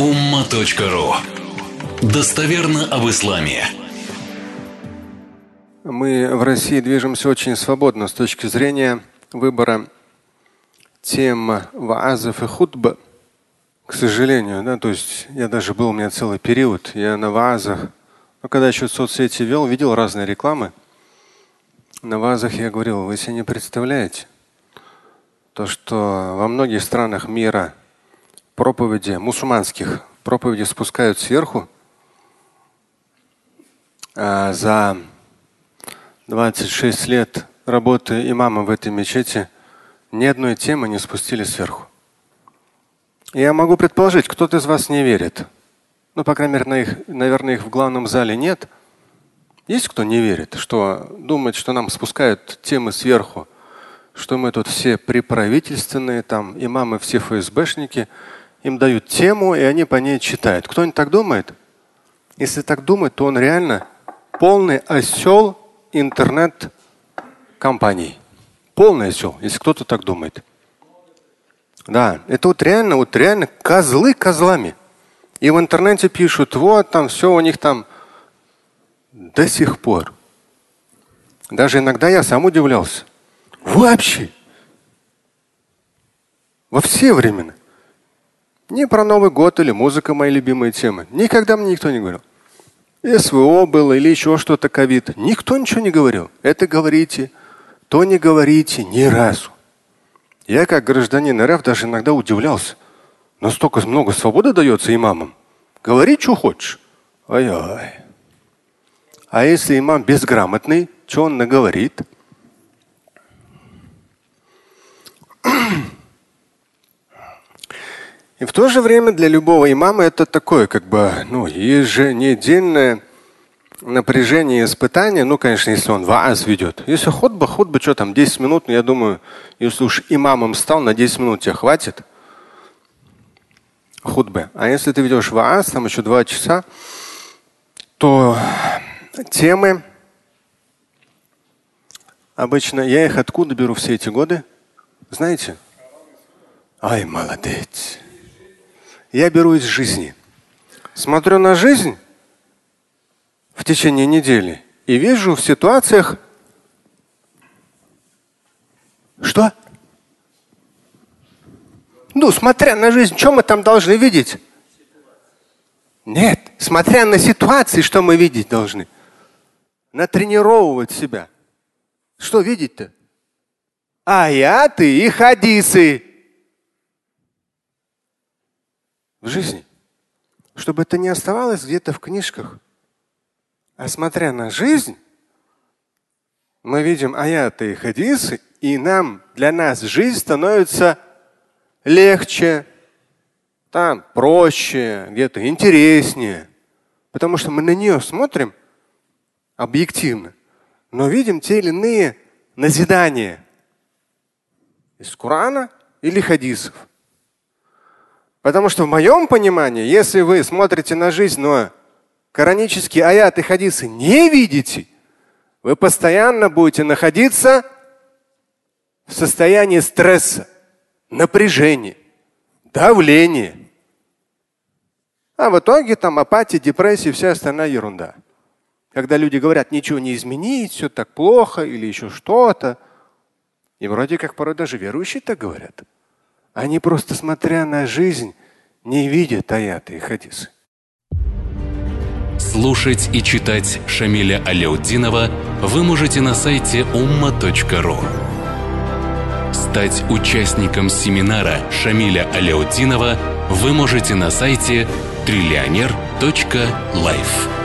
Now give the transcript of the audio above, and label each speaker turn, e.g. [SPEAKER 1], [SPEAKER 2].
[SPEAKER 1] umma.ru Достоверно об исламе.
[SPEAKER 2] Мы в России движемся очень свободно с точки зрения выбора тем ваазов и хутба. К сожалению, да, то есть я даже был у меня целый период, я на ваазах, но когда еще соцсети вел, видел разные рекламы. На вазах я говорил, вы себе не представляете, то, что во многих странах мира проповеди мусульманских проповеди спускают сверху, а за 26 лет работы имама в этой мечети ни одной темы не спустили сверху. Я могу предположить, кто-то из вас не верит. Ну, по крайней мере, на их, наверное, их в главном зале нет. Есть кто не верит, что думает, что нам спускают темы сверху, что мы тут все приправительственные, там имамы все ФСБшники, им дают тему, и они по ней читают. Кто-нибудь так думает? Если так думает, то он реально полный осел интернет-компаний. Полный осел, если кто-то так думает. Да, это вот реально, вот реально козлы козлами. И в интернете пишут, вот там все у них там до сих пор. Даже иногда я сам удивлялся. Вообще. Во все времена. Не про Новый год или музыка мои любимые темы. Никогда мне никто не говорил. СВО было или еще что-то ковид. Никто ничего не говорил. Это говорите, то не говорите ни разу. Я как гражданин РФ даже иногда удивлялся. Настолько много свободы дается имамам. Говори, что хочешь. Ай-ай. А если имам безграмотный, что он наговорит? И в то же время для любого имама это такое, как бы, ну, еженедельное напряжение и испытание. Ну, конечно, если он вааз ведет. Если ходба, ходба, что там, 10 минут, ну, я думаю, если уж имамом стал, на 10 минут тебе хватит худбы. А если ты ведешь вааз, там еще два часа, то темы обычно, я их откуда беру все эти годы? Знаете? Ай, молодец. Я беру из жизни. Смотрю на жизнь в течение недели и вижу в ситуациях, что? Ну, смотря на жизнь, что мы там должны видеть? Нет, смотря на ситуации, что мы видеть должны. Натренировывать себя. Что видеть-то? Аяты и хадисы. В жизни. Чтобы это не оставалось где-то в книжках. А смотря на жизнь, мы видим аяты и хадисы, и нам, для нас жизнь становится легче, там проще, где-то интереснее. Потому что мы на нее смотрим объективно, но видим те или иные назидания из Корана или хадисов. Потому что в моем понимании, если вы смотрите на жизнь, но коранические аяты хадисы не видите, вы постоянно будете находиться в состоянии стресса напряжение, давление. А в итоге там апатия, депрессия, вся остальная ерунда. Когда люди говорят, ничего не изменить, все так плохо или еще что-то. И вроде как порой даже верующие так говорят. Они просто, смотря на жизнь, не видят аяты и хадисы.
[SPEAKER 1] Слушать и читать Шамиля Аляутдинова вы можете на сайте umma.ru. Стать участником семинара Шамиля Аляутдинова вы можете на сайте триллионер.life.